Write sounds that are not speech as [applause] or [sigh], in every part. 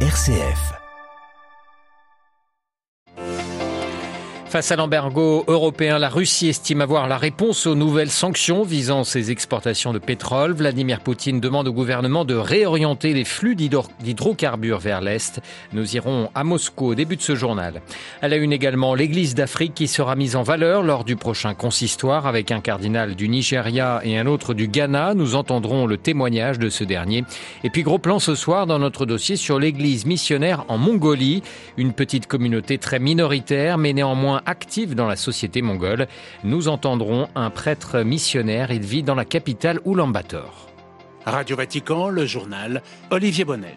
RCF. Face à l'embargo européen, la Russie estime avoir la réponse aux nouvelles sanctions visant ses exportations de pétrole. Vladimir Poutine demande au gouvernement de réorienter les flux d'hydrocarbures vers l'Est. Nous irons à Moscou au début de ce journal. Elle a une également l'Église d'Afrique qui sera mise en valeur lors du prochain consistoire avec un cardinal du Nigeria et un autre du Ghana. Nous entendrons le témoignage de ce dernier. Et puis gros plan ce soir dans notre dossier sur l'Église missionnaire en Mongolie, une petite communauté très minoritaire mais néanmoins active dans la société mongole. Nous entendrons un prêtre missionnaire. Il vit dans la capitale Ulaanbaatar. Radio Vatican, le journal Olivier Bonnel.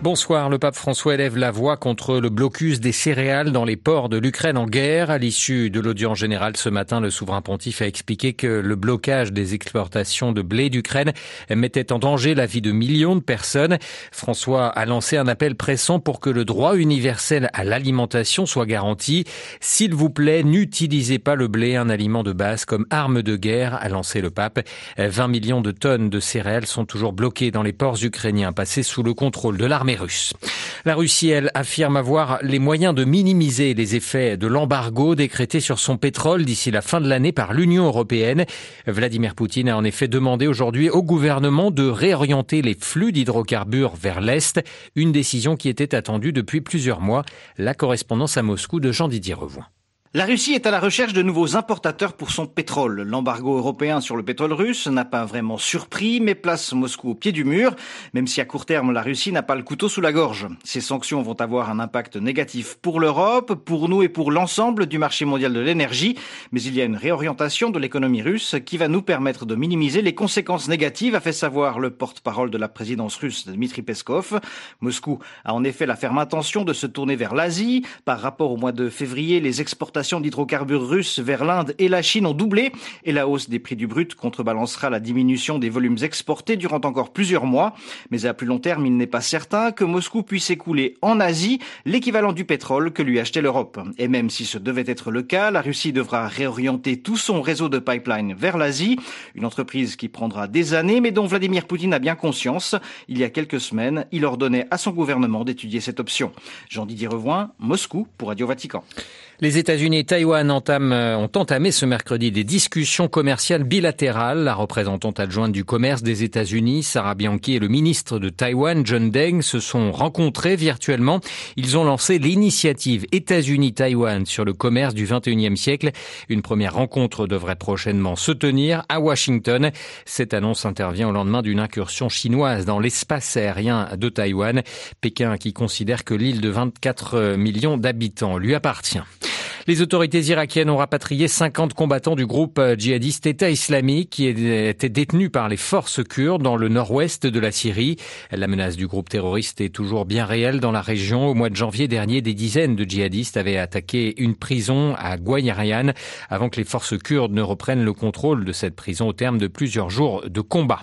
Bonsoir. Le pape François élève la voix contre le blocus des céréales dans les ports de l'Ukraine en guerre. À l'issue de l'audience générale ce matin, le souverain pontife a expliqué que le blocage des exportations de blé d'Ukraine mettait en danger la vie de millions de personnes. François a lancé un appel pressant pour que le droit universel à l'alimentation soit garanti. S'il vous plaît, n'utilisez pas le blé, un aliment de base, comme arme de guerre, a lancé le pape. 20 millions de tonnes de céréales sont toujours bloquées dans les ports ukrainiens, passés sous le contrôle de l'armée La Russie, elle, affirme avoir les moyens de minimiser les effets de l'embargo décrété sur son pétrole d'ici la fin de l'année par l'Union européenne. Vladimir Poutine a en effet demandé aujourd'hui au gouvernement de réorienter les flux d'hydrocarbures vers l'Est, une décision qui était attendue depuis plusieurs mois. La correspondance à Moscou de Jean-Didier Revoin. La Russie est à la recherche de nouveaux importateurs pour son pétrole. L'embargo européen sur le pétrole russe n'a pas vraiment surpris, mais place Moscou au pied du mur, même si à court terme la Russie n'a pas le couteau sous la gorge. Ces sanctions vont avoir un impact négatif pour l'Europe, pour nous et pour l'ensemble du marché mondial de l'énergie, mais il y a une réorientation de l'économie russe qui va nous permettre de minimiser les conséquences négatives, a fait savoir le porte-parole de la présidence russe Dmitri Peskov. Moscou a en effet la ferme intention de se tourner vers l'Asie. Par rapport au mois de février, les exportations d'hydrocarbures russes vers l'Inde et la Chine ont doublé et la hausse des prix du brut contrebalancera la diminution des volumes exportés durant encore plusieurs mois. Mais à plus long terme, il n'est pas certain que Moscou puisse écouler en Asie l'équivalent du pétrole que lui achetait l'Europe. Et même si ce devait être le cas, la Russie devra réorienter tout son réseau de pipeline vers l'Asie, une entreprise qui prendra des années mais dont Vladimir Poutine a bien conscience. Il y a quelques semaines, il ordonnait à son gouvernement d'étudier cette option. Jean-Didier Revoin, Moscou pour Radio Vatican. Les États-Unis et Taïwan euh, ont entamé ce mercredi des discussions commerciales bilatérales. La représentante adjointe du commerce des États-Unis, Sarah Bianchi, et le ministre de Taïwan, John Deng, se sont rencontrés virtuellement. Ils ont lancé l'initiative États-Unis-Taïwan sur le commerce du 21e siècle. Une première rencontre devrait prochainement se tenir à Washington. Cette annonce intervient au lendemain d'une incursion chinoise dans l'espace aérien de Taïwan. Pékin qui considère que l'île de 24 millions d'habitants lui appartient. Les autorités irakiennes ont rapatrié 50 combattants du groupe djihadiste État islamique qui étaient détenus par les forces kurdes dans le nord-ouest de la Syrie. La menace du groupe terroriste est toujours bien réelle dans la région. Au mois de janvier dernier, des dizaines de djihadistes avaient attaqué une prison à Guayarayan avant que les forces kurdes ne reprennent le contrôle de cette prison au terme de plusieurs jours de combat.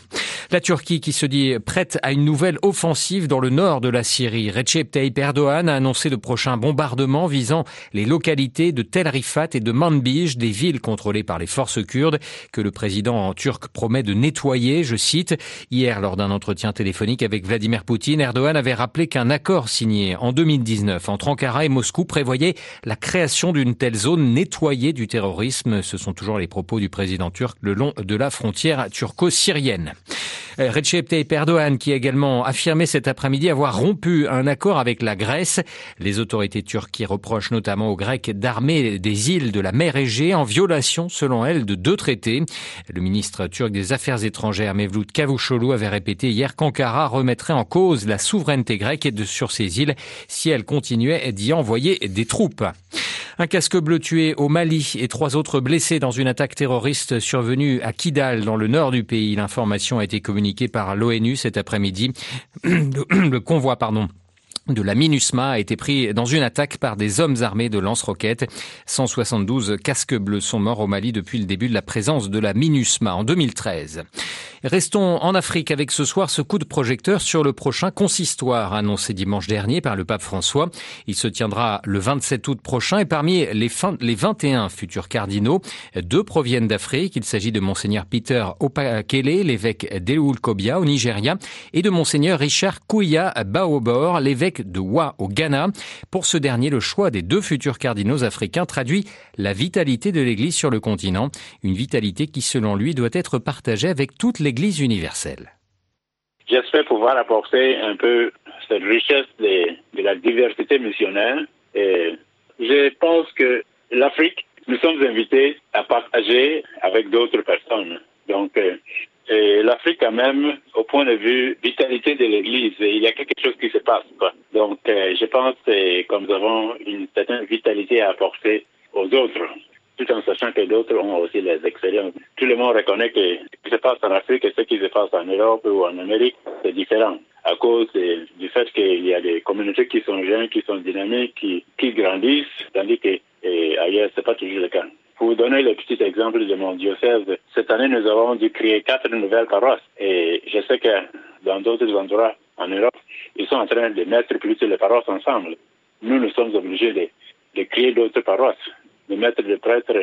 La Turquie qui se dit prête à une nouvelle offensive dans le nord de la Syrie. Recep Tayyip Erdogan a annoncé de prochains bombardements visant les localités de Tel Rifat et de Manbij, des villes contrôlées par les forces kurdes, que le président turc promet de nettoyer, je cite. Hier, lors d'un entretien téléphonique avec Vladimir Poutine, Erdogan avait rappelé qu'un accord signé en 2019 entre Ankara et Moscou prévoyait la création d'une telle zone nettoyée du terrorisme. Ce sont toujours les propos du président turc le long de la frontière turco-syrienne. Euh, Recep Tayyip Erdogan qui a également affirmé cet après-midi avoir rompu un accord avec la Grèce. Les autorités turques reprochent notamment aux Grecs d'armer des îles de la mer Égée en violation, selon elles, de deux traités. Le ministre turc des Affaires étrangères Mevlut Cavusoglu avait répété hier qu'Ankara remettrait en cause la souveraineté grecque sur ces îles si elle continuait d'y envoyer des troupes. Un casque bleu tué au Mali et trois autres blessés dans une attaque terroriste survenue à Kidal dans le nord du pays. L'information a été communiquée par l'ONU cet après-midi. [clears throat] Le convoi, pardon de la MINUSMA a été pris dans une attaque par des hommes armés de lance-roquettes. 172 casques bleus sont morts au Mali depuis le début de la présence de la MINUSMA en 2013. Restons en Afrique avec ce soir ce coup de projecteur sur le prochain consistoire annoncé dimanche dernier par le pape François. Il se tiendra le 27 août prochain et parmi les, les 21 futurs cardinaux, deux proviennent d'Afrique. Il s'agit de monseigneur Peter Opakele, l'évêque d'Eloul Kobia au Nigeria et de monseigneur Richard Kouya Baobor, l'évêque de Wa au Ghana. Pour ce dernier, le choix des deux futurs cardinaux africains traduit la vitalité de l'Église sur le continent, une vitalité qui, selon lui, doit être partagée avec toute l'Église universelle. J'espère pouvoir apporter un peu cette richesse de, la diversité missionnaire. Et je pense que l'Afrique, nous sommes invités à partager avec d'autres personnes. Donc, euh, l'Afrique quand même, au point de vue vitalité de l'Église, il y a quelque chose qui se passe. Quoi. Donc, euh, je pense que nous avons une certaine vitalité à apporter aux autres, tout en sachant que d'autres ont aussi les expériences. Tout le monde reconnaît que ce qui se passe en Afrique et ce qui se passe en Europe ou en Amérique, c'est différent à cause du fait qu'il y a des communautés qui sont jeunes, qui sont dynamiques, qui, qui grandissent, tandis que ailleurs, c'est pas toujours le cas. Pour vous donner le petit exemple de mon diocèse, cette année, nous avons dû créer quatre nouvelles paroisses. Et je sais que dans d'autres endroits en Europe, ils sont en train de mettre plus les paroisses ensemble. Nous, nous sommes obligés de, de créer d'autres paroisses, de mettre des prêtres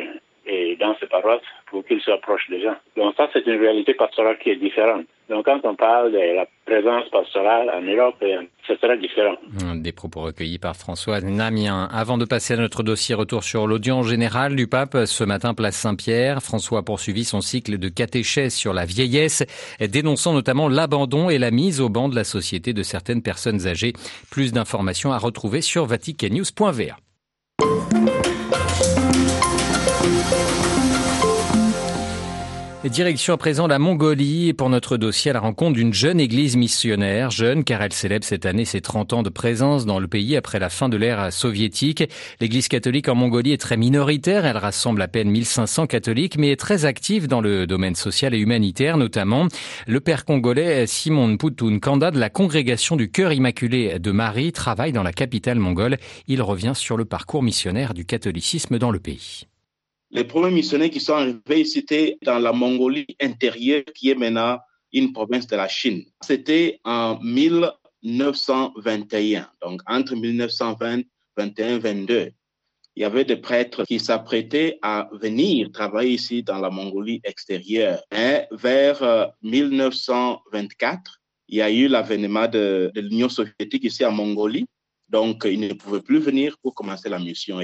et dans ces paroisses pour qu'ils soient proches des gens. Donc ça, c'est une réalité pastorale qui est différente. Donc quand on parle de la présence pastorale en Europe, euh, ce sera différent. Des propos recueillis par François Namien. Avant de passer à notre dossier retour sur l'audience générale du pape, ce matin, place Saint-Pierre, François a poursuivi son cycle de catéchèse sur la vieillesse, dénonçant notamment l'abandon et la mise au banc de la société de certaines personnes âgées. Plus d'informations à retrouver sur vaticannews.va. Direction à présent la Mongolie pour notre dossier à la rencontre d'une jeune église missionnaire, jeune car elle célèbre cette année ses 30 ans de présence dans le pays après la fin de l'ère soviétique. L'église catholique en Mongolie est très minoritaire, elle rassemble à peine 1500 catholiques mais est très active dans le domaine social et humanitaire notamment. Le père congolais Simon Putun Kanda de la congrégation du cœur immaculé de Marie travaille dans la capitale mongole. Il revient sur le parcours missionnaire du catholicisme dans le pays. Les premiers missionnaires qui sont arrivés, c'était dans la Mongolie intérieure, qui est maintenant une province de la Chine. C'était en 1921, donc entre 1920, 21, 22. Il y avait des prêtres qui s'apprêtaient à venir travailler ici dans la Mongolie extérieure. Et vers 1924, euh, il y a eu l'avènement de, l'Union soviétique ici en Mongolie. Donc, ils ne pouvaient plus venir pour commencer la mission.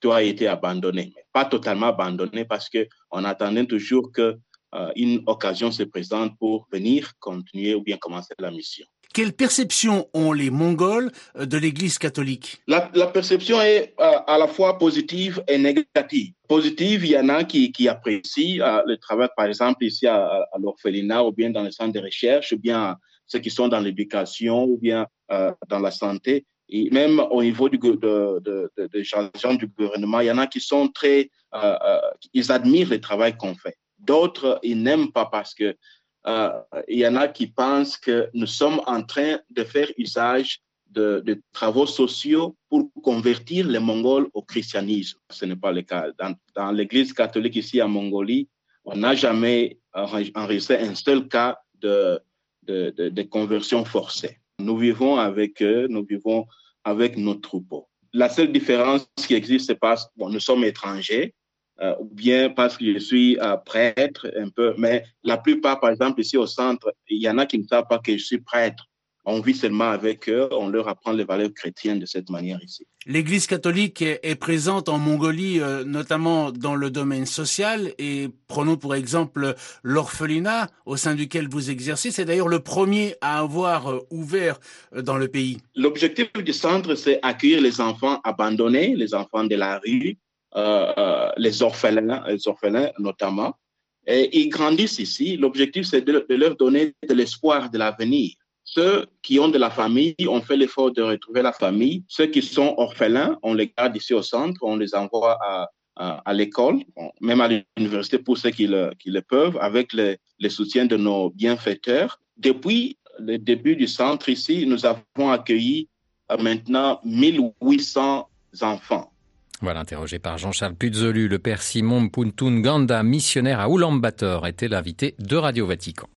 Tout a été abandonné, mais pas totalement abandonné parce qu'on attendait toujours qu'une euh, occasion se présente pour venir continuer ou bien commencer la mission. Quelle perception ont les Mongols euh, de l'Église catholique? La, perception est euh, à la fois positive et négative. Positive, il y en a qui, qui apprécient le travail, par exemple, ici à, à l'orphelinat ou bien dans les centres de recherche, ou bien ceux qui sont dans l'éducation ou bien dans la santé et même au niveau du, de, de, de, de du gouvernement, il y en a qui sont très, euh, euh, ils admirent le travail qu'on fait. D'autres, ils n'aiment pas parce que euh, il y en a qui pensent que nous sommes en train de faire usage de, travaux sociaux pour convertir les Mongols au christianisme. Ce n'est pas le cas. Dans, l'Église catholique ici en Mongolie, on n'a jamais enregistré un seul cas de, de conversion forcée. Nous vivons avec eux, nous vivons avec nos troupeaux. La seule différence qui existe, c'est parce que nous sommes étrangers, euh, ou bien parce que je suis euh, prêtre un peu, mais la plupart, par exemple, ici au centre, il y en a qui ne savent pas que je suis prêtre on vit seulement avec eux, on leur apprend les valeurs chrétiennes de cette manière ici. L'Église catholique est présente en Mongolie, euh, notamment dans le domaine social, et prenons pour exemple l'orphelinat au sein duquel vous exercez. C'est d'ailleurs le premier à avoir euh, ouvert euh, dans le pays. L'objectif du centre, c'est accueillir les enfants abandonnés, les enfants de la rue, les orphelins, les orphelins notamment. Et ils grandissent ici. L'objectif, c'est de leur donner de l'espoir de l'avenir ceux qui ont de la famille, ont fait l'effort de retrouver la famille. Ceux qui sont orphelins, on les garde ici au centre, on les envoie à, l'école, même à l'université pour ceux qui le, peuvent, avec le, le, soutien de nos bienfaiteurs. Depuis le début du centre ici, nous avons accueilli maintenant 1800 enfants. Voilà, interrogé par Jean-Charles Puzolu, le père Simon Puntun Ganda, missionnaire à Ulaanbaatar, était l'invité de Radio Vatican.